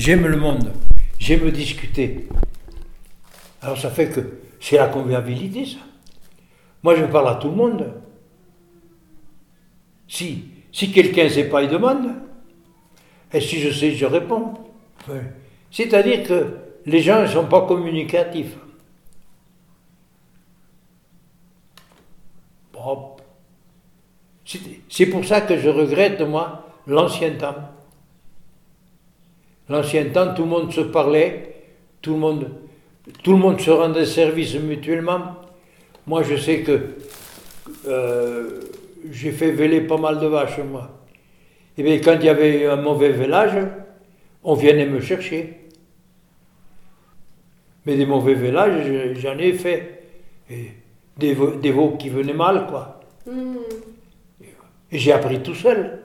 J'aime le monde, j'aime discuter. Alors ça fait que c'est la convivialité, ça. Moi, je parle à tout le monde. Si, si quelqu'un ne sait pas, il demande. Et si je sais, je réponds. C'est-à-dire que les gens ne sont pas communicatifs. C'est pour ça que je regrette, moi, l'ancien temps. L'ancien temps, tout le monde se parlait, tout le monde, tout le monde se rendait service mutuellement. Moi, je sais que euh, j'ai fait véler pas mal de vaches, moi. Et bien, quand il y avait un mauvais vélage, on venait me chercher. Mais des mauvais vélages, j'en ai fait. des, veaux, qui venaient mal, quoi. Hmm. Et j'ai appris tout seul.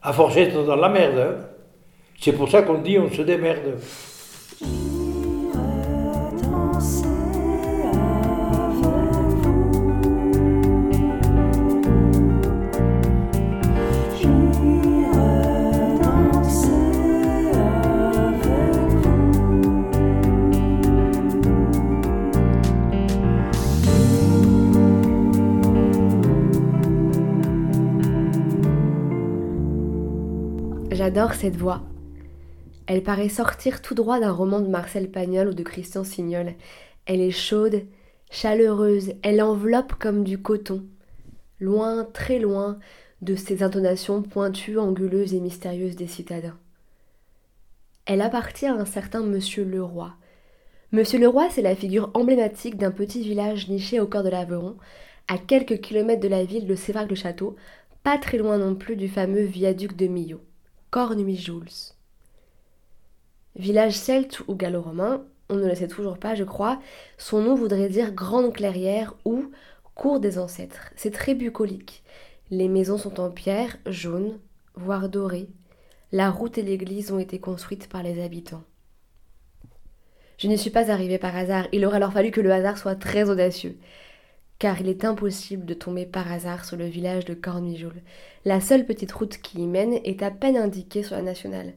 À force d'être dans la merde. Hein. C'est pour ça qu'on dit on se démerde. J'adore cette voix. Elle paraît sortir tout droit d'un roman de Marcel Pagnol ou de Christian Signol. Elle est chaude, chaleureuse, elle enveloppe comme du coton. Loin, très loin de ces intonations pointues, anguleuses et mystérieuses des citadins. Elle appartient à un certain Monsieur Leroy. Monsieur Leroy, c'est la figure emblématique d'un petit village niché au cœur de l'Aveyron, à quelques kilomètres de la ville de Sévrac-le-Château, pas très loin non plus du fameux viaduc de Millau. Cornuit-Jules. Village celte ou gallo-romain, on ne le sait toujours pas, je crois, son nom voudrait dire grande clairière ou cour des ancêtres. C'est très bucolique. Les maisons sont en pierre, jaune, voire dorée. La route et l'église ont été construites par les habitants. Je n'y suis pas arrivée par hasard, il aurait alors fallu que le hasard soit très audacieux car il est impossible de tomber par hasard sur le village de Cornujoul. La seule petite route qui y mène est à peine indiquée sur la nationale.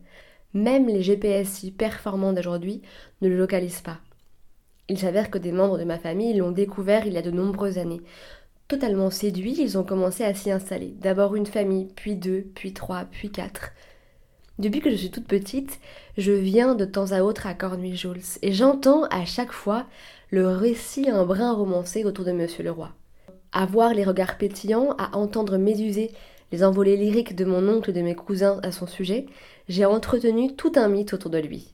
Même les GPS si performants d'aujourd'hui ne le localisent pas. Il s'avère que des membres de ma famille l'ont découvert il y a de nombreuses années. Totalement séduits, ils ont commencé à s'y installer. D'abord une famille, puis deux, puis trois, puis quatre. Depuis que je suis toute petite, je viens de temps à autre à Cornuilles-Jules et j'entends à chaque fois le récit un brin romancé autour de Monsieur le Roi. À voir les regards pétillants, à entendre méduser les envolées lyriques de mon oncle et de mes cousins à son sujet, j'ai entretenu tout un mythe autour de lui.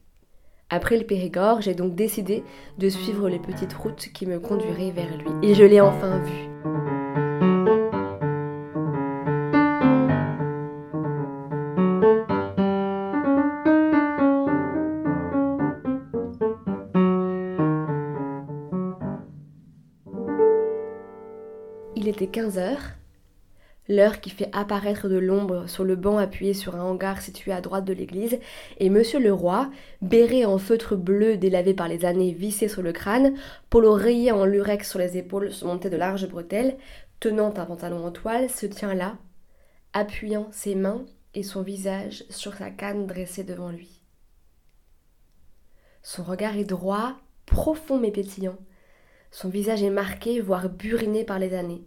Après le Périgord, j'ai donc décidé de suivre les petites routes qui me conduiraient vers lui. Et je l'ai enfin vu. Il était 15 heures, l'heure qui fait apparaître de l'ombre sur le banc appuyé sur un hangar situé à droite de l'église, et Monsieur le Roi, béret en feutre bleu délavé par les années vissé sur le crâne, polo rayé en lurex sur les épaules surmonté de larges bretelles, tenant un pantalon en toile, se tient là, appuyant ses mains et son visage sur sa canne dressée devant lui. Son regard est droit, profond mais pétillant. Son visage est marqué, voire buriné par les années.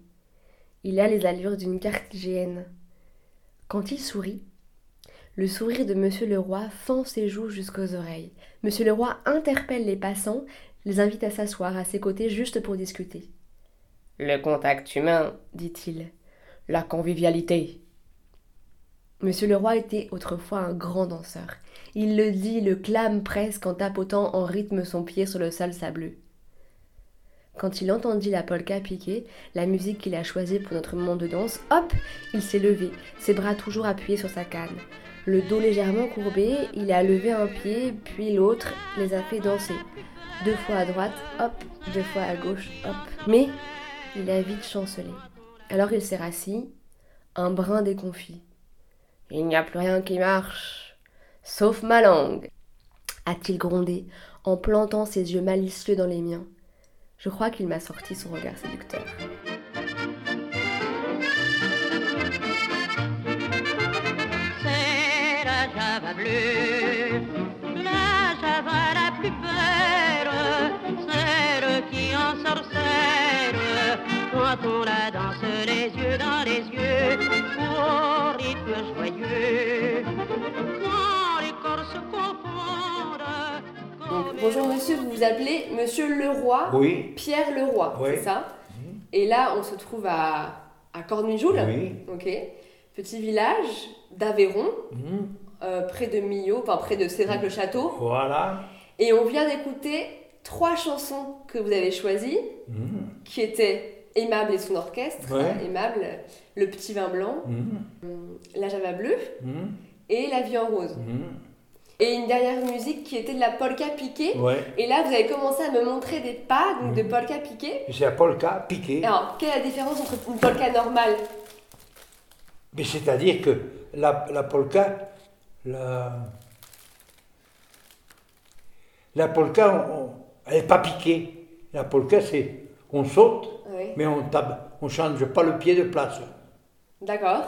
Il a les allures d'une cartigéenne. Quand il sourit, le sourire de Monsieur le Roi fend ses joues jusqu'aux oreilles. Monsieur le Roi interpelle les passants, les invite à s'asseoir à ses côtés juste pour discuter. Le contact humain, dit-il. La convivialité. Monsieur le Roi était autrefois un grand danseur. Il le dit, le clame presque en tapotant en rythme son pied sur le sol sableux. Quand il entendit la polka piquer, la musique qu'il a choisie pour notre moment de danse, hop, il s'est levé, ses bras toujours appuyés sur sa canne. Le dos légèrement courbé, il a levé un pied, puis l'autre, les a fait danser. Deux fois à droite, hop, deux fois à gauche, hop. Mais il a vite chancelé. Alors il s'est rassis, un brin déconfit. Il n'y a plus rien qui marche, sauf ma langue, a-t-il grondé, en plantant ses yeux malicieux dans les miens. Je crois qu'il m'a sorti son regard séducteur. C'est la java bleue, la java la plus belle, celle qui en ensorcelle quand on la danse les yeux dans les yeux, au rythme joyeux. Bonjour monsieur, vous vous appelez Monsieur Leroy Oui, Pierre Leroy, Oui. c'est ça Et là, on se trouve à, à Cornujoul, oui. ok Petit village d'Aveyron, Mhm. euh, près de Millau, enfin près de Sérac-le-Château. Voilà. Et on vient d'écouter trois chansons que vous avez choisies, Mhm. qui étaient Aimable et son orchestre, Ouais. hein, Aimable, Le Petit Vin Blanc, Mhm. La Java Bleue Mhm. et La Vie en Rose. Mhm. Et une dernière musique qui était de la polka piquée. Ouais. Et là, vous avez commencé à me montrer des pas donc de polka piquée. C'est la polka piquée. Alors, quelle est la différence entre une polka normale? Mais c'est-à-dire que la, la polka, la, la polka, on- elle n'est pas piquée. La polka, c'est on saute, Oui. mais on tape, on change pas le pied de place. D'accord.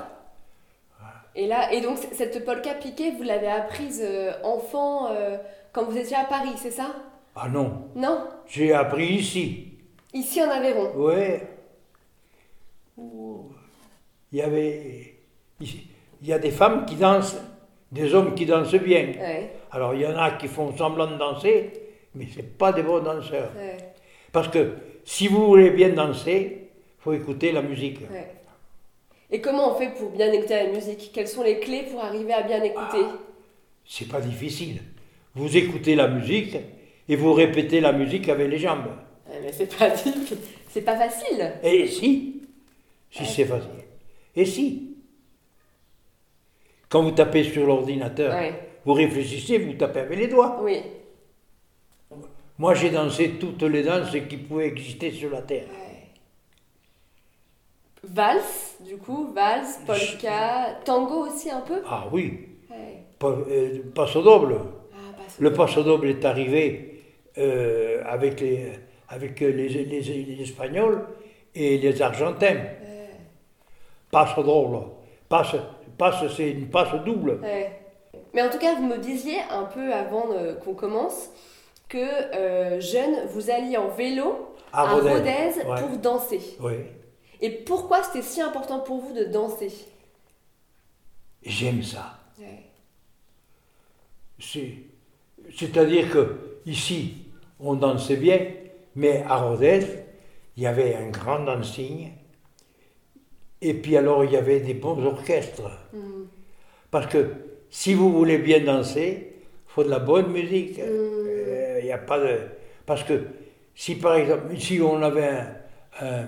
Et là, et donc cette polka piquée, vous l'avez apprise euh, enfant euh, quand vous étiez à Paris, c'est ça? Ah non, Non? J'ai appris ici. Ici en Aveyron? Ouais. Il y avait, il y a des femmes qui dansent, des hommes qui dansent bien. Ouais, Alors il y en a qui font semblant de danser, mais c'est pas des bons danseurs. ouais, Parce que si vous voulez bien danser, faut écouter la musique. ouais. Et comment on fait pour bien écouter la musique? Quelles sont les clés pour arriver à bien écouter? C'est pas difficile. Vous écoutez la musique et vous répétez la musique avec les jambes. Ouais, Mais c'est pas difficile. C'est pas facile. Et si Si c'est facile. Et si Quand vous tapez sur l'ordinateur, Ouais. vous réfléchissez, vous tapez avec les doigts. Oui. Moi, j'ai dansé toutes les danses qui pouvaient exister sur la terre. Valse, du coup, valse, polka, tango aussi un peu Ah oui, Ouais. euh, passo doble. Ah, Le passo doble est arrivé euh, avec, les, avec les, les- les Espagnols et les Argentins. Passo doble. Passe, passe c'est une passe double. Ouais. Mais en tout cas, vous me disiez un peu avant euh, qu'on commence que euh, jeune, vous alliez en vélo À à Rodez. Rodez Ouais. pour danser. Oui. Et pourquoi c'était si important pour vous de danser J'aime ça. Ouais. C'est-à-dire que ici, on dansait bien, mais à Rodez, il y avait un grand dancing. Et puis alors, il y avait des bons orchestres. Parce que si vous voulez bien danser, il faut de la bonne musique. Euh, a pas de... Parce que si par exemple, ici on avait un, un,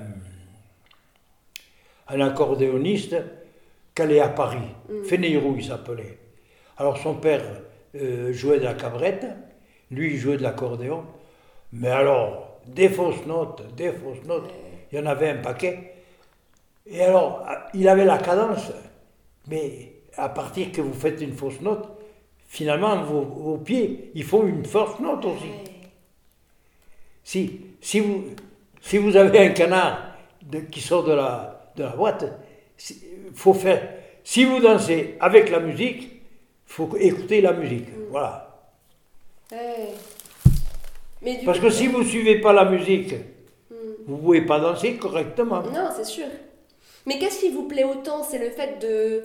un accordéoniste allait à Paris, Fénéroux il s'appelait. Alors son père euh, jouait de la cabrette, lui il jouait de l'accordéon, mais alors des fausses notes, des fausses notes, il y en avait un paquet. Et alors, il avait la cadence, mais à partir que vous faites une fausse note, finalement, vos, vos pieds, ils font une fausse note aussi. Si, si, vous, si vous avez un canard de- qui sort de la, de la boîte, faut faire. Si vous dansez avec la musique, il faut écouter la musique. Voilà. Ouais. Mais du Parce coup- que si vous ne suivez pas la musique, vous ne pouvez pas danser correctement. Non, c'est sûr. Mais qu'est-ce qui vous plaît autant C'est le fait de.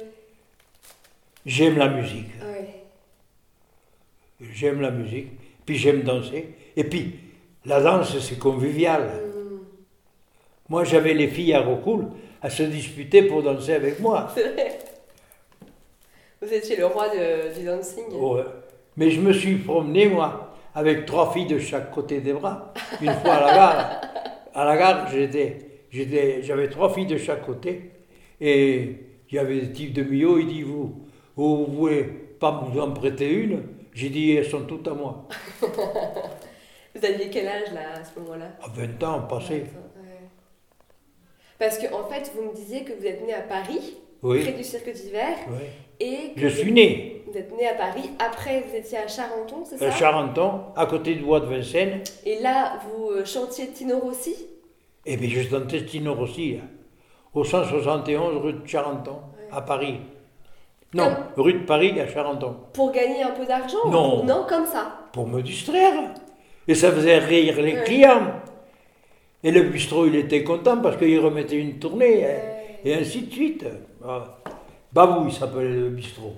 J'aime la musique. Ouais. J'aime la musique, puis j'aime danser. Et puis, la danse, c'est convivial. Moi, j'avais les filles à Rocoul à se disputer pour danser avec moi. Vous étiez le roi de- du dancing. Ouais. Mais je me suis promené, moi, avec trois filles de chaque côté des bras. Une fois à la gare. À la gare, j'étais, j'étais, j'avais trois filles de chaque côté. Et il y avait des types de Millau, il dit, vous, vous pouvez pas vous en prêter une? J'ai dit, elles sont toutes à moi. Vous aviez quel âge là à ce moment-là? À 20 ans passé. Parce que en fait, vous me disiez que vous êtes né à Paris, près du cirque d'hiver, oui. et que Je suis né Vous êtes né à Paris. Après, vous étiez à Charenton, c'est à ça? Charenton, à côté de Bois de Vincennes. Et là, vous euh, chantiez Tino Rossi? Et bien, je dansais Tino Rossi, là, au 171 rue de Charenton, à Paris. Non, rue de Paris à Charenton. Pour gagner un peu d'argent? Non. Non, comme ça. pour me distraire. Et ça faisait rire les Ouais. clients. Et le bistrot, il était content parce qu'il remettait une tournée, hein, et ainsi de suite. Ah. Babou, il s'appelait le bistrot.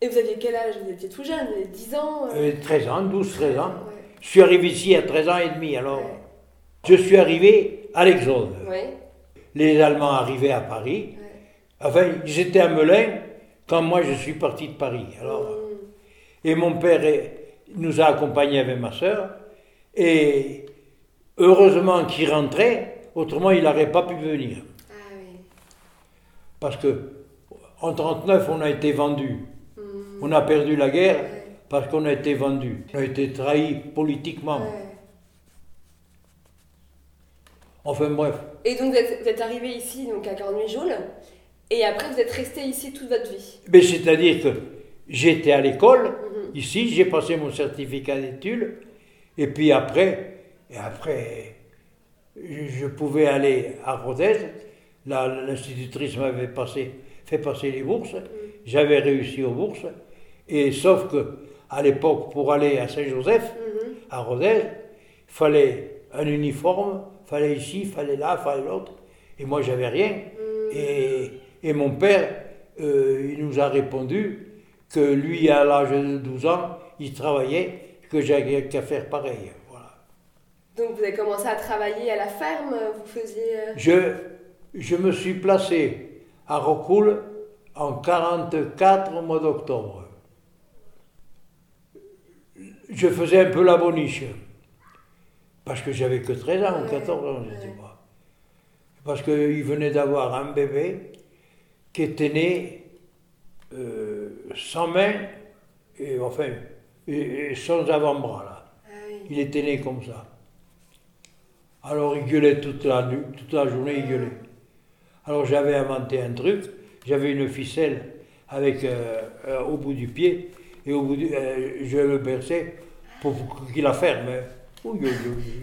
Et vous aviez quel âge? Vous étiez tout jeune, vous aviez 10 ans euh? Euh, 13 ans, 12, 13 ans. Ouais. Je suis arrivé ici à 13 ans et demi, alors je suis arrivé à l'Exode. Ouais. Les Allemands arrivaient à Paris. Enfin, ils étaient à Melun quand moi je suis parti de Paris. Alors, et mon père nous a accompagnés avec ma soeur. Et heureusement qu'il rentrait, autrement il n'aurait pas pu venir. Ah oui. Parce que en 39, on a été vendu. On a perdu la guerre parce qu'on a été vendu. On a été trahi politiquement. Ouais. Enfin bref. Et donc vous êtes, vous êtes arrivé ici donc à Cornuit-Jaune, et après vous êtes resté ici toute votre vie. Mais c'est-à-dire que j'étais à l'école, ici, j'ai passé mon certificat d'études, et puis après, et après, je, pouvais aller à Rodez. Là, l'institutrice m'avait passé, fait passer les bourses. J'avais réussi aux bourses. Et sauf que, à l'époque, pour aller à Saint-Joseph, à Rodez, il fallait un uniforme, fallait ici, fallait là, fallait l'autre. Et moi, j'avais rien. Et, et mon père, euh, il nous a répondu que lui, à l'âge de 12 ans, il travaillait, que j'avais qu'à faire pareil. Donc vous avez commencé à travailler à la ferme, vous faisiez... euh, Je, je me suis placé à Rocoul en 44 au mois d'octobre. Je faisais un peu la boniche. Parce que j'avais que 13 ans ou 14 ans, je ne sais pas. Parce qu'il venait d'avoir un bébé qui était né euh, sans main et enfin et- et sans avant-bras. là. Ah oui. Il était né comme ça. Alors il gueulait toute la, nuit, toute la journée, il gueulait. Alors j'avais inventé un truc, j'avais une ficelle avec euh, euh, au bout du pied, et au bout du, euh, je le berçais pour qu'il la ferme. hein.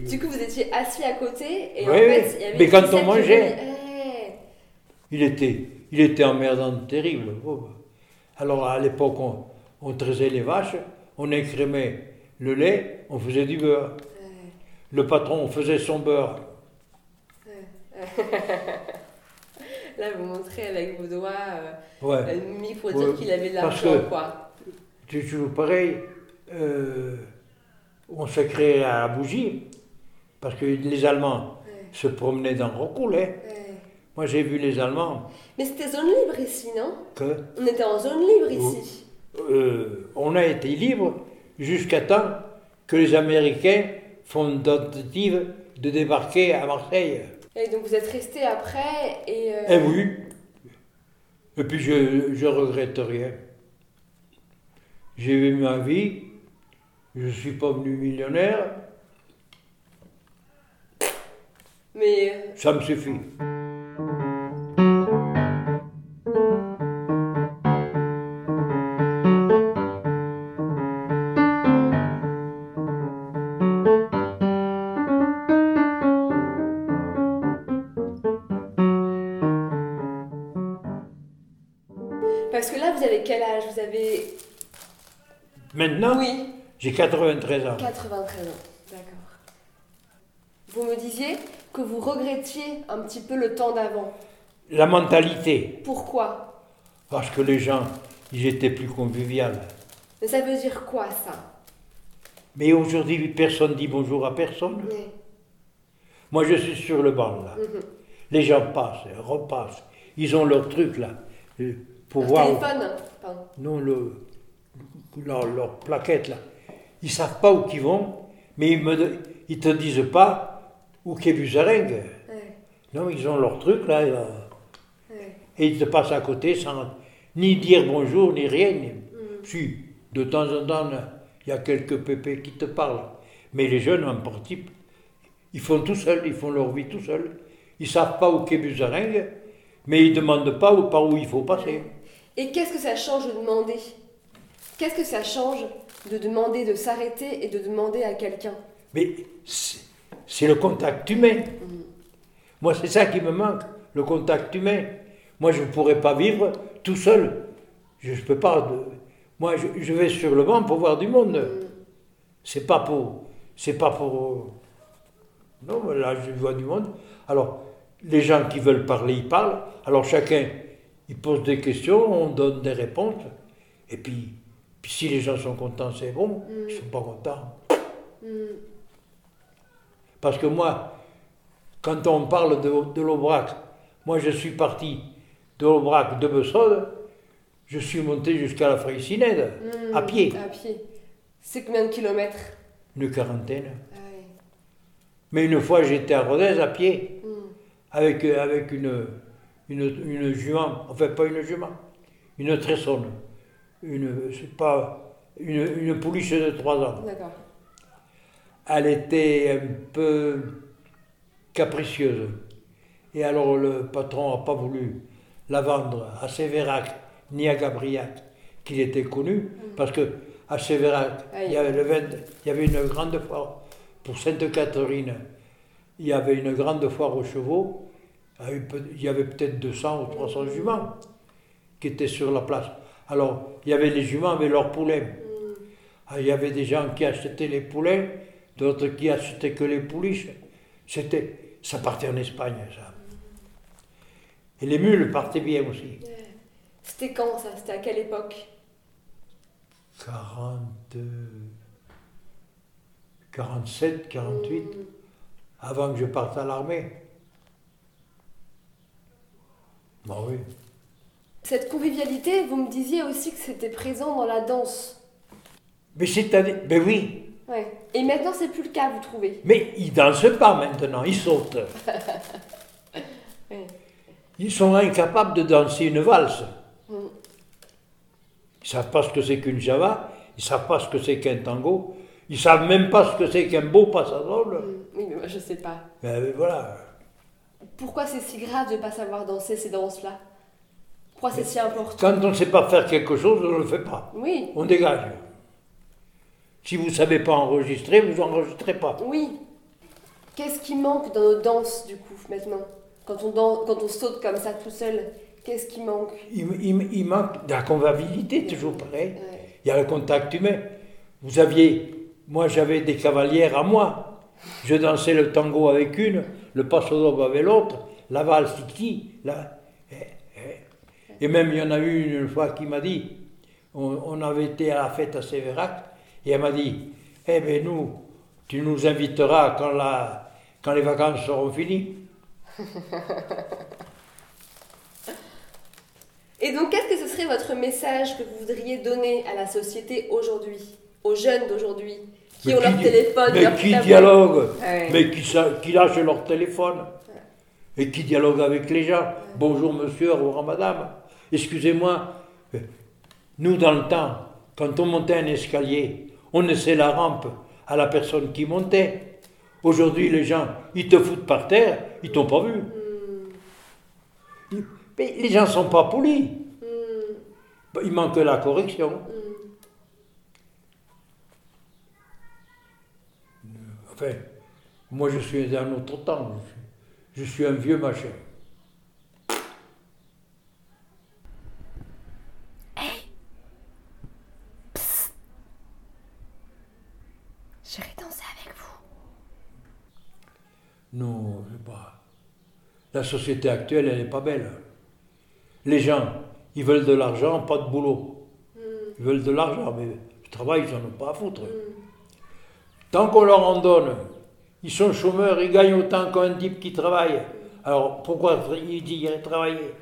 Du coup vous étiez assis à côté, et en fait il y avait Mais une quand on ficelle qui mangeait. venait- Eh. Il était, il était emmerdant, terrible. Alors à l'époque, on, on traisait les vaches, on écrémait le lait, on faisait du beurre. Le patron faisait son beurre. Là vous montrez avec vos doigts euh, Ouais. pour Ouais, dire qu'il avait de l'argent quoi. C'est toujours pareil. euh, on se créait à la bougie, parce que les Allemands Ouais. se promenaient dans Rocoul. hein. Moi, j'ai vu les Allemands Mais c'était zone libre ici, non? Que? On était en zone libre ici. euh, on a été libre jusqu'à temps que les Américains font une tentative de débarquer à Marseille. Et donc vous êtes resté après et... euh, Eh oui. Et puis je, je regrette rien. J'ai eu ma vie, je ne suis pas venu millionnaire, Mais euh, ça me suffit. Avez... Maintenant, Oui, j'ai 93 ans. 93 ans. D'accord. Vous me disiez que vous regrettiez un petit peu le temps d'avant. La mentalité, Pourquoi? Parce que les gens, ils étaient plus conviviaux. Mais ça veut dire quoi ça? Mais aujourd'hui, personne dit bonjour à personne. Oui. Moi, je suis sur le banc, là. Les gens passent, repassent. Ils ont leur truc, là, pour Un voir. téléphone Pardon. Non, le, leur, leur plaquette, là. Ils savent pas où ils vont, mais ils me ils te disent pas où qu'est Buzarengue. Ouais, Non, ils ont leur truc, là, là, ouais. et ils te passent à côté sans ni dire bonjour, ni rien. Si, de temps en temps, il y a quelques pépés qui te parlent. Mais les jeunes, en principe, ils font tout seuls, ils font leur vie tout seuls. Ils savent pas où qu'est Buzarengue, mais ils demandent pas où, par où il faut passer. Et qu'est-ce que ça change de demander? Qu'est-ce que ça change de demander de s'arrêter et de demander à quelqu'un? Mais c'est le contact humain. Moi, c'est ça qui me manque, le contact humain. Moi, je ne pourrais pas vivre tout seul. Je ne peux pas. de- Moi, je, je vais sur le banc pour voir du monde. C'est pas pour. C'est pas pour. Non, mais là, je vois du monde. Alors, les gens qui veulent parler, ils parlent. Alors, chacun, il pose des questions, on donne des réponses. Et puis, puis si les gens sont contents, c'est bon. Ils ne sont pas contents. Parce que moi, quand on parle de, de l'Aubrac, moi, je suis parti de l'Aubrac de Bessode, je suis monté jusqu'à la Fraicinède, à pied, À pied. C'est combien de kilomètres? Une quarantaine. Ah. Mais une fois, j'étais à Rodez à pied, Mm. avec, euh, avec une, une, une jument, enfin pas une jument, une tressonne, une, c'est pas, une, une pouliche de 3 ans. D'accord. Elle était un peu capricieuse. Et alors le patron n'a pas voulu la vendre à Sévérac ni à Gabriac, qu'il était connu, parce que à Sévérac, il y avait, le 20 il y avait une grande foire pour Sainte-Catherine. Il y avait une grande foire aux chevaux. Il y avait peut- Il y avait peut-être 200 ou 300 juments qui étaient sur la place. Alors, il y avait les juments avec leurs poulets. Ah, Il y avait des gens qui achetaient les poulets, d'autres qui achetaient que les pouliches. C'était, ça partait en Espagne, ça. Et les mules partaient bien aussi. C'était quand ça? C'était à quelle époque? 40, euh, 47, 48, Mm. avant que je parte à l'armée. Bah oui. Cette convivialité, vous me disiez aussi que c'était présent dans la danse. Mais c'est-à-dire, ben oui, Ouais. Et maintenant, c'est plus le cas, vous trouvez? Mais ils dansent pas maintenant, ils sautent. Ils sont incapables de danser une valse. Mm. Ils savent pas ce que c'est qu'une java, ils savent pas ce que c'est qu'un tango, ils savent même pas ce que c'est qu'un beau passadole. Mm. Oui, mais moi, je sais pas. Ben voilà. Pourquoi c'est si grave de ne pas savoir danser ces danses-là? Pourquoi c'est si important? Quand on ne sait pas faire quelque chose, on ne le fait pas. Oui, On dégage. Si vous ne savez pas enregistrer, vous n'enregistrez pas. oui. Qu'est-ce qui manque dans nos danses, du coup, maintenant? Quand on, danse, quand on saute comme ça tout seul, qu'est-ce qui manque? Il, il- il manque de la convivialité, toujours pareil. Ouais. Il y a le contact humain. Vous aviez, moi j'avais des cavalières à moi. Je dansais le tango avec une, le passo doble avec l'autre, la valse qui, la... eh, eh. Et même il y en a eu une fois qui m'a dit, on, on avait été à la fête à Sévérac, et elle m'a dit, eh bien nous, tu nous inviteras quand, la, quand les vacances seront finies. Et donc, qu'est-ce que ce serait votre message que vous voudriez donner à la société aujourd'hui Aux jeunes d'aujourd'hui? Qui Mais ont leur di- téléphone, Mais leur qui tablette dialogue Ouais. Mais qui, sa- qui lâche leur téléphone Et qui dialogue avec les gens Bonjour monsieur, au revoir madame. Excusez-moi, nous dans le temps, quand on montait un escalier, on laissait la rampe à la personne qui montait. Aujourd'hui, les gens, ils te foutent par terre, ils t'ont pas vu. Ils- Mais les gens sont pas polis. Hmm, Il manque la correction. Enfin, moi je suis d'un autre temps. Je suis, je suis un vieux machin. J'irai danser avec vous. Non, c'est pas. La société actuelle, elle n'est pas belle. Les gens, ils veulent de l'argent, pas de boulot. Ils veulent de l'argent, mais le travail, ils n'en ont pas à foutre. Tant qu'on leur en donne, ils sont chômeurs, ils gagnent autant qu'un type qui travaille. Alors pourquoi ils iraient travailler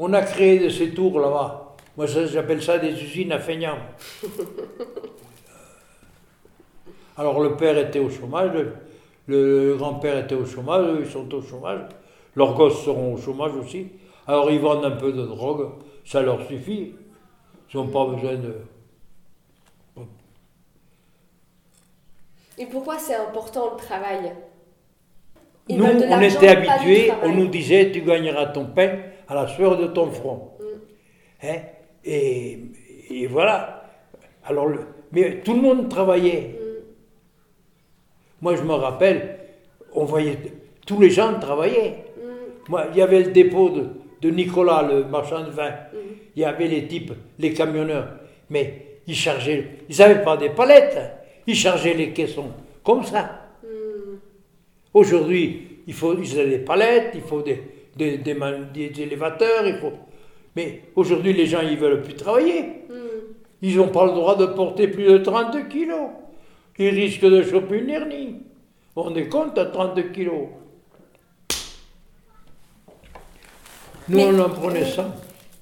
On a créé de ces tours là-bas. Moi, j'appelle ça des usines à feignants. Alors le père était au chômage, le, le grand-père était au chômage, eux, ils sont au chômage, leurs gosses seront au chômage aussi. Alors ils vendent un peu de drogue, ça leur suffit. Ils n'ont pas besoin de... Et pourquoi c'est important le travail Ils Nous, on était habitués, on nous disait tu gagneras ton pain à la sueur de ton front. Hein? Et, et voilà. Alors, le- mais tout le monde travaillait. Moi, je me rappelle, on voyait tous les gens travaillaient. Moi, il y avait le dépôt de, de Nicolas, le marchand de vin. Il y avait les types, les camionneurs. Mais ils chargeaient, ils n'avaient pas des palettes. Ils chargeaient les caissons comme ça. Aujourd'hui, il faut ils ont des palettes, il faut des, des, des des élévateurs, il faut. Mais aujourd'hui, les gens, ils veulent plus travailler. Ils n'ont pas le droit de porter plus de 30 kilos. Ils risquent de choper une hernie. On est compte à 30 kilos. Nous, Mais- on en prenait 100.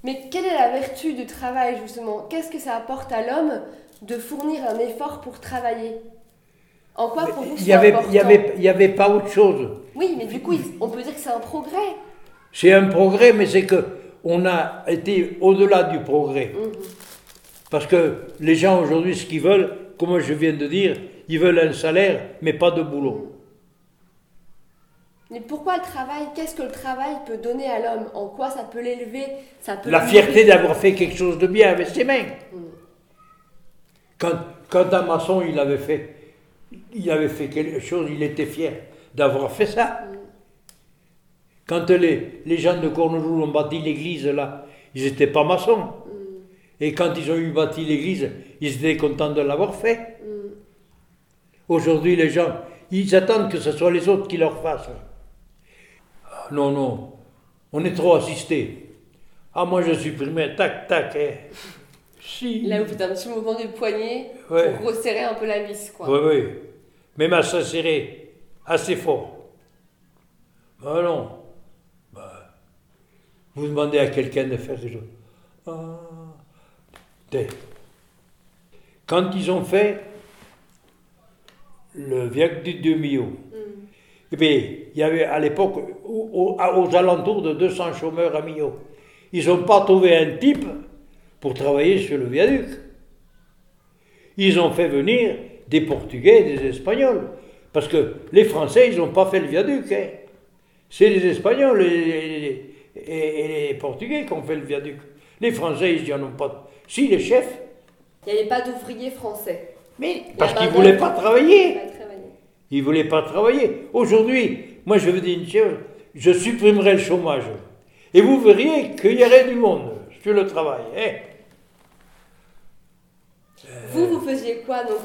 Mais quelle est la vertu du travail justement? Qu'est-ce que ça apporte à l'homme? De fournir un effort pour travailler En quoi pour vous Il c'est n'y avait, y avait, il y avait pas autre chose. Oui, mais du coup, on peut dire que c'est un progrès. C'est un progrès, mais c'est que on a été au-delà du progrès. Mhm. Parce que les gens aujourd'hui, ce qu'ils veulent, comme je viens de dire, ils veulent un salaire, mais pas de boulot. Mais pourquoi le travail Qu'est-ce que le travail peut donner à l'homme? En quoi ça peut l'élever? La fierté d'avoir fait quelque chose de bien avec ses mains. Mm. Quand, quand un maçon, il avait fait, il avait fait quelque chose, il était fier d'avoir fait ça. Quand les, les gens de Cornejoul ont bâti l'église là, ils n'étaient pas maçons. Et quand ils ont eu bâti l'église, ils étaient contents de l'avoir fait. Aujourd'hui, les gens, ils attendent que ce soit les autres qui leur fassent. Non, non, on est trop assistés. Ah, moi je supprimais, tac, tac. eh. Si. Là, vous faites un petit mouvement du poignet Ouais. pour resserrer un peu la vis, quoi. Oui, oui. Même à s'insérer assez fort. Ben non. Ben, vous demandez à quelqu'un de faire quelque chose. Ah. Quand ils ont fait le viaduc de Millau, eh bien, il y avait à l'époque, aux alentours de 200 chômeurs à Millau. Ils n'ont pas trouvé un type pour travailler sur le viaduc. Ils ont fait venir des Portugais et des Espagnols. Parce que les Français, ils n'ont pas fait le viaduc. hein. C'est les Espagnols et les, et- et les Portugais qui ont fait le viaduc. Les Français, ils n'en ont pas. Si, les chefs. Il n'y avait pas d'ouvriers français. Mais parce qu'ils ne voulaient pas travailler. Ils ne voulaient pas travailler. Aujourd'hui, moi je vous dis une chose, je supprimerai le chômage. Et vous verriez qu'il y aurait du monde sur le travail. hein. Vous, vous faisiez quoi donc?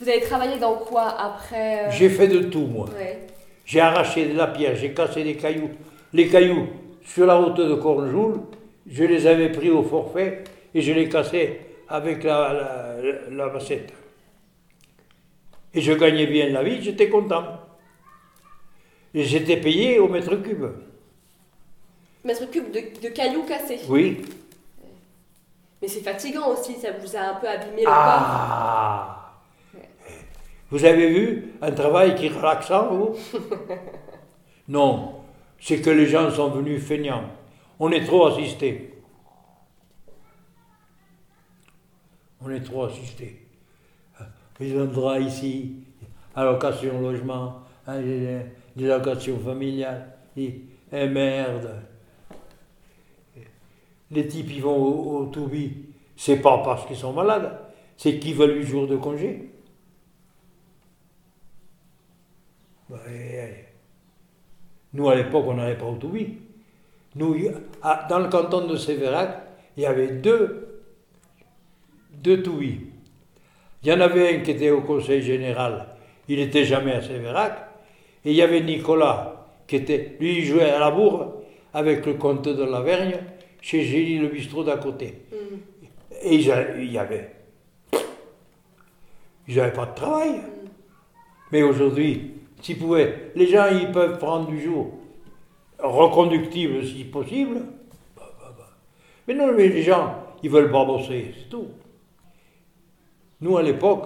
Vous avez travaillé dans quoi après euh, J'ai fait de tout, moi. Ouais. J'ai arraché de la pierre, j'ai cassé des cailloux. Les cailloux sur la route de Cornjoul, je les avais pris au forfait et je les cassais avec la, la. Et je gagnais bien la vie, j'étais content. Et j'étais payé au mètre cube. Mètre cube de, de cailloux cassés. Oui. Mais c'est fatigant aussi, ça vous a un peu abîmé le corps. Ah Vous avez vu un travail qui est relaxant, vous? Non, c'est que les gens sont venus feignants. On est trop assistés. On est trop assistés. Ils ont droit ici, allocation logement, hein, des des allocations familiales. Et, eh merde les types ils vont au, au Toubi, c'est pas parce qu'ils sont malades, c'est qu'ils veulent 8 jours de congé. Ouais, ouais. Nous, à l'époque, on n'allait pas au Toubi. Nous, à- dans le canton de Sévérac, il y avait deux, deux Toubi. Il y en avait un qui était au conseil général, il n'était jamais à Sévérac. Et il y avait Nicolas, qui était, lui, il jouait à la bourre avec le comte de Lavergne, chez Gély le bistrot d'à côté. Et ils a- il y avait. Ils n'avaient pas de travail. Mais aujourd'hui, s'ils pouvaient, les gens, ils peuvent prendre du jour, reconductible si possible. Bah, bah, bah. Mais non, mais les gens, ils veulent pas bosser, c'est tout. Nous, à l'époque,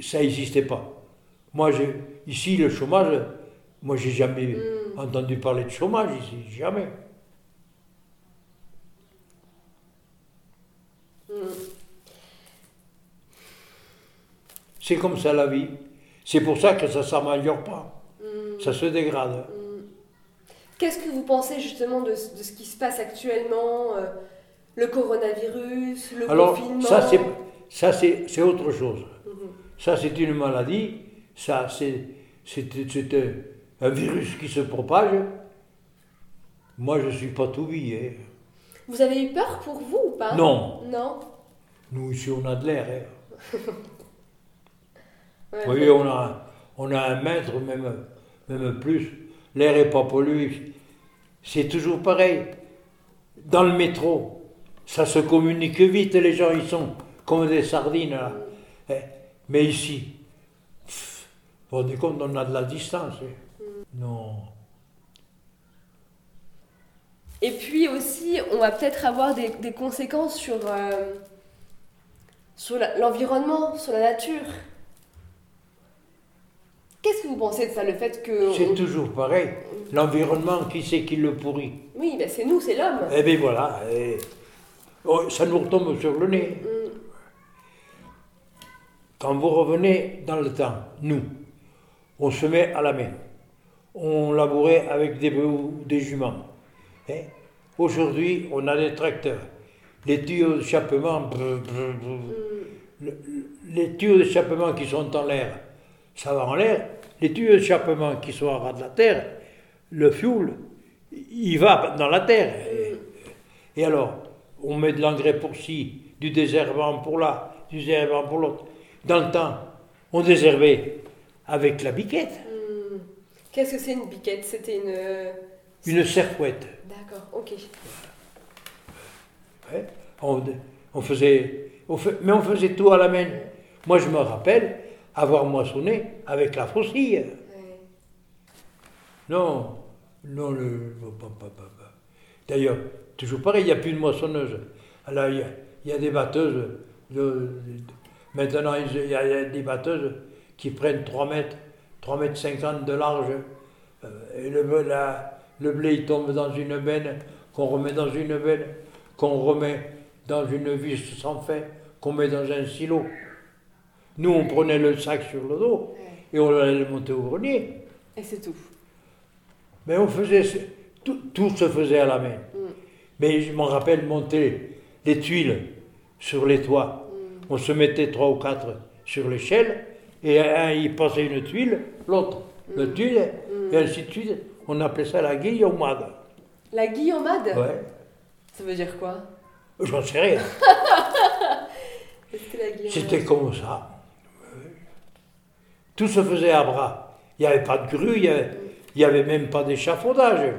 ça n'existait pas. Moi, j'ai- ici, le chômage, moi, j'ai jamais entendu parler de chômage ici, jamais. C'est comme ça la vie. C'est pour ça que ça ne s'améliore pas. Ça se dégrade. Qu'est-ce que vous pensez justement de, ce- de ce qui se passe actuellement euh, Le coronavirus, le Alors, confinement? ça, c'est, ça c'est, autre chose. Ça, c'est une maladie. Ça, c'est, un, virus qui se propage. Moi, je ne suis pas tout vie. hein. Vous avez eu peur pour vous ou pas? Non. Non? Nous, ici, on a de l'air. hein. Ouais, Oui, on a, On a un mètre, même, même plus. L'air n'est pas pollué. C'est toujours pareil. Dans le métro, ça se communique vite, les gens, ils sont comme des sardines. Là. Eh, Mais ici, pff, vous vous rendez compte, on a de la distance. hein. Non. Et puis aussi, on va peut-être avoir des, des conséquences sur, euh, sur l'environnement, sur la nature. Qu'est-ce que vous pensez de ça, le fait que... C'est on- toujours pareil. L'environnement, qui c'est qui le pourrit Oui, ben c'est nous, c'est l'homme. Eh bien voilà, oh, ça nous retombe sur le nez. Mm. Quand vous revenez dans le temps, nous, on se met à la main. On labourait avec des bœufs ou des juments. hein. Aujourd'hui, on a des tracteurs. Les tuyaux d'échappement. Le- les tuyaux d'échappement qui sont en l'air, ça va en l'air. Les tuyaux d'échappement qui sont à ras de la terre, le fioul, il va dans la terre. Et, et alors, on met de l'engrais pour ci, du désherbant pour là, du désherbant pour l'autre. Dans le temps, on désherbait avec la biquette, Hmm. Qu'est-ce que c'est une biquette? C'était une... euh, une serfouette. D'accord, ok. hein. On, on faisait, on fait- mais on faisait tout à la main. Moi, je me rappelle avoir moissonné avec la faucille. Ouais. Non, non, le. D'ailleurs, toujours pareil, il n'y a plus de moissonneuse. Alors, il y a, il y a des batteuses. de- de- maintenant, il y, a, il y a des batteuses qui prennent 3 mètres, 3 mètres 50 de large. euh, Et le, la- le blé, il tombe dans une benne, qu'on remet dans une benne, qu'on remet dans une vis sans fin, qu'on met dans un silo. Nous, on prenait le sac sur le dos et on allait le monter au grenier. Et c'est tout. Mais on faisait, tout, tout se faisait à la main. Mm. Mais je m'en rappelle monter les tuiles sur les toits. Mm. On se mettait trois ou quatre sur l'échelle, et un il passait une tuile, l'autre le tuile, et ainsi de suite. On appelait ça la guillomade. La guillomade Ouais, Ça veut dire quoi? J'en sais rien. C'était comme ça. Tout se faisait à bras. Il n'y avait pas de grue, il n'y avait, il y avait même pas d'échafaudage.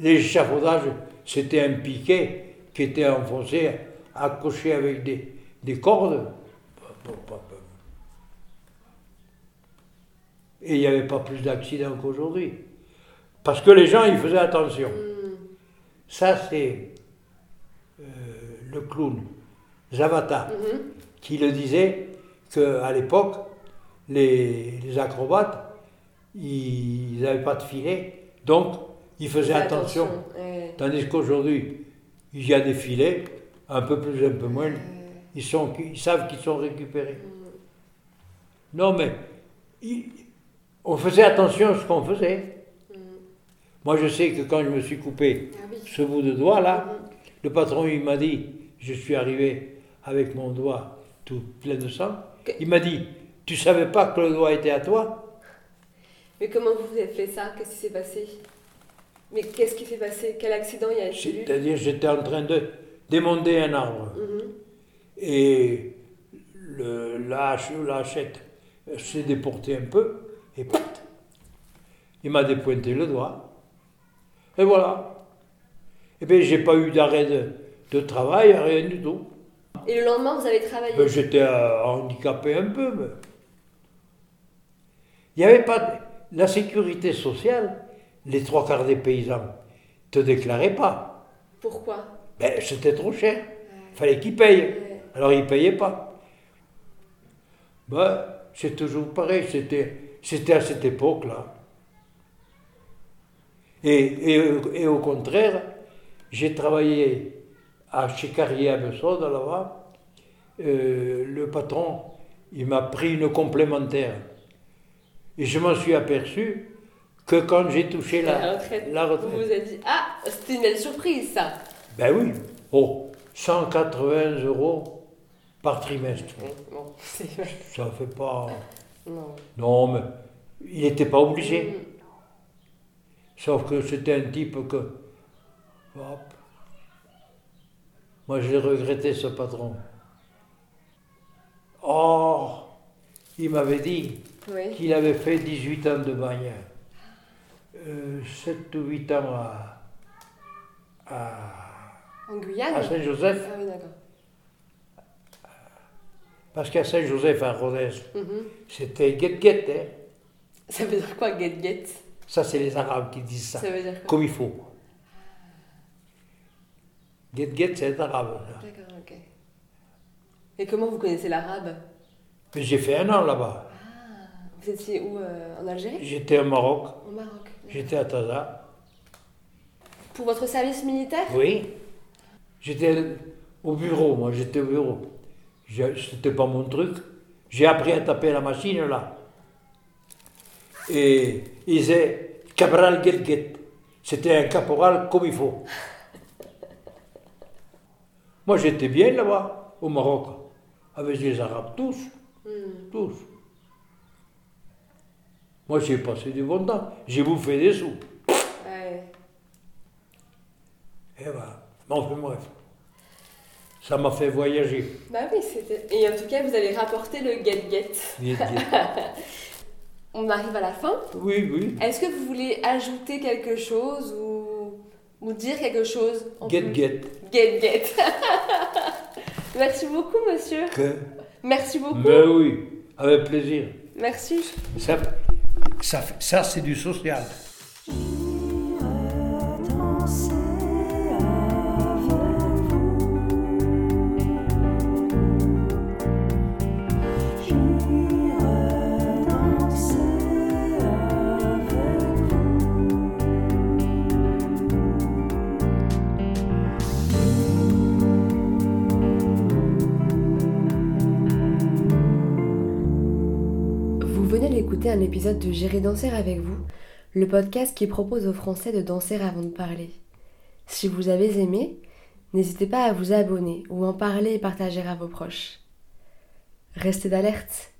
L'échafaudage, c'était un piquet qui était enfoncé, accroché avec des, des cordes. Et il n'y avait pas plus d'accidents qu'aujourd'hui. Parce que les gens, ils faisaient attention. Hmm. Ça, c'est euh, le clown, Zavata, Mhm. qui le disait qu'à l'époque, les, les acrobates, ils n'avaient pas de filet, donc ils faisaient Fais attention. Tandis qu'aujourd'hui, il y a des filets, un peu plus, un peu moins, ils, sont, ils savent qu'ils sont récupérés. Non, mais il- on faisait attention à ce qu'on faisait. mm. Moi, je sais que quand je me suis coupé Ah oui. ce bout de doigt là, Mhm. le patron il m'a dit, je suis arrivé avec mon doigt tout plein de sang. Que- Il m'a dit, tu savais pas que le doigt était à toi? Mais comment vous avez fait ça? Qu'est-ce qui s'est passé? Mais qu'est-ce qui s'est passé? Quel accident il y a eu C'est-à-dire, j'étais en train de démonter un arbre Mhm. et le, la hachette euh, s'est déportée un peu et pat, il m'a dépointé le doigt. Et voilà. Et bien, j'ai pas eu d'arrêt de, de travail, rien du tout. Et le lendemain, vous avez travaillé? Ben, J'étais euh, handicapé un peu, mais. Il n'y avait pas. de- La sécurité sociale, les trois quarts des paysans te déclaraient pas. Pourquoi? Ben, c'était trop cher. Il fallait qu'ils payent. Ouais. Alors ils ne payaient pas. Ben, c'est toujours pareil. C'était, c'était à cette époque-là. Et, et, et au contraire, j'ai travaillé à, chez Carrier à là-bas. Euh, le patron, il m'a pris une complémentaire. Et je m'en suis aperçu que quand j'ai touché la, La retraite. la Vous retraite. vous avez dit Ah, c'était une belle surprise ça Ben oui. Oh, 180 euros par trimestre. Bon. Ça fait pas. Non. Non, mais il n'était pas obligé. Mhm. Sauf que c'était un type que. Hop. Moi, je l'ai regretté, ce patron. Oh, il m'avait dit Oui. qu'il avait fait 18 ans de bagne. Euh, 7 ou 8 ans à, à, En Guyane à Saint-Joseph, Ah oui, d'accord. parce qu'à Saint-Joseph, à Rodez, Mhm. c'était guet-guet. Hein. Ça veut dire quoi, get get Ça, c'est les Arabes qui disent ça, Ça veut dire quoi? Comme il faut. Guet-guet, c'est ça. D'accord, ok. Et comment vous connaissez l'arabe? J'ai fait un an là-bas. Vous étiez où euh, En Algérie? J'étais au Maroc, Au Maroc. j'étais à Taza. Pour votre service militaire? Oui. J'étais au bureau, moi, j'étais au bureau. C'était pas mon truc. J'ai appris à taper la machine là. Et il disait Cabral Guet C'était un caporal comme il faut. Moi j'étais bien là-bas, au Maroc, avec les Arabes, tous, Hmm. tous. Moi j'ai passé du bon temps, j'ai bouffé des sous. Ouais. Et voilà. Mais enfin bref. Ça m'a fait voyager. Bah oui, c'était. Et en tout cas, vous allez rapporter le get get. Guet, guet. On arrive à la fin. Oui, oui. Est-ce que vous voulez ajouter quelque chose ou, ou dire quelque chose en Get, plus? Get. Get get. Merci beaucoup, monsieur. Que? Merci beaucoup. Ben oui, avec plaisir. Merci. Ça, ça, ça c'est du social. D'écouter un épisode de J'irai danser avec vous, le podcast qui propose aux Français de danser avant de parler. Si vous avez aimé, n'hésitez pas à vous abonner ou en parler et partager à vos proches. Restez d'alerte.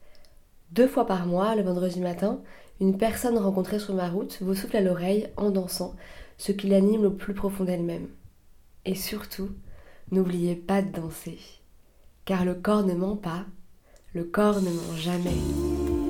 Deux fois par mois, le vendredi matin, une personne rencontrée sur ma route vous souffle à l'oreille en dansant, ce qui l'anime le plus profond d'elle-même. Et surtout, n'oubliez pas de danser. Car le corps ne ment pas, le corps ne ment jamais.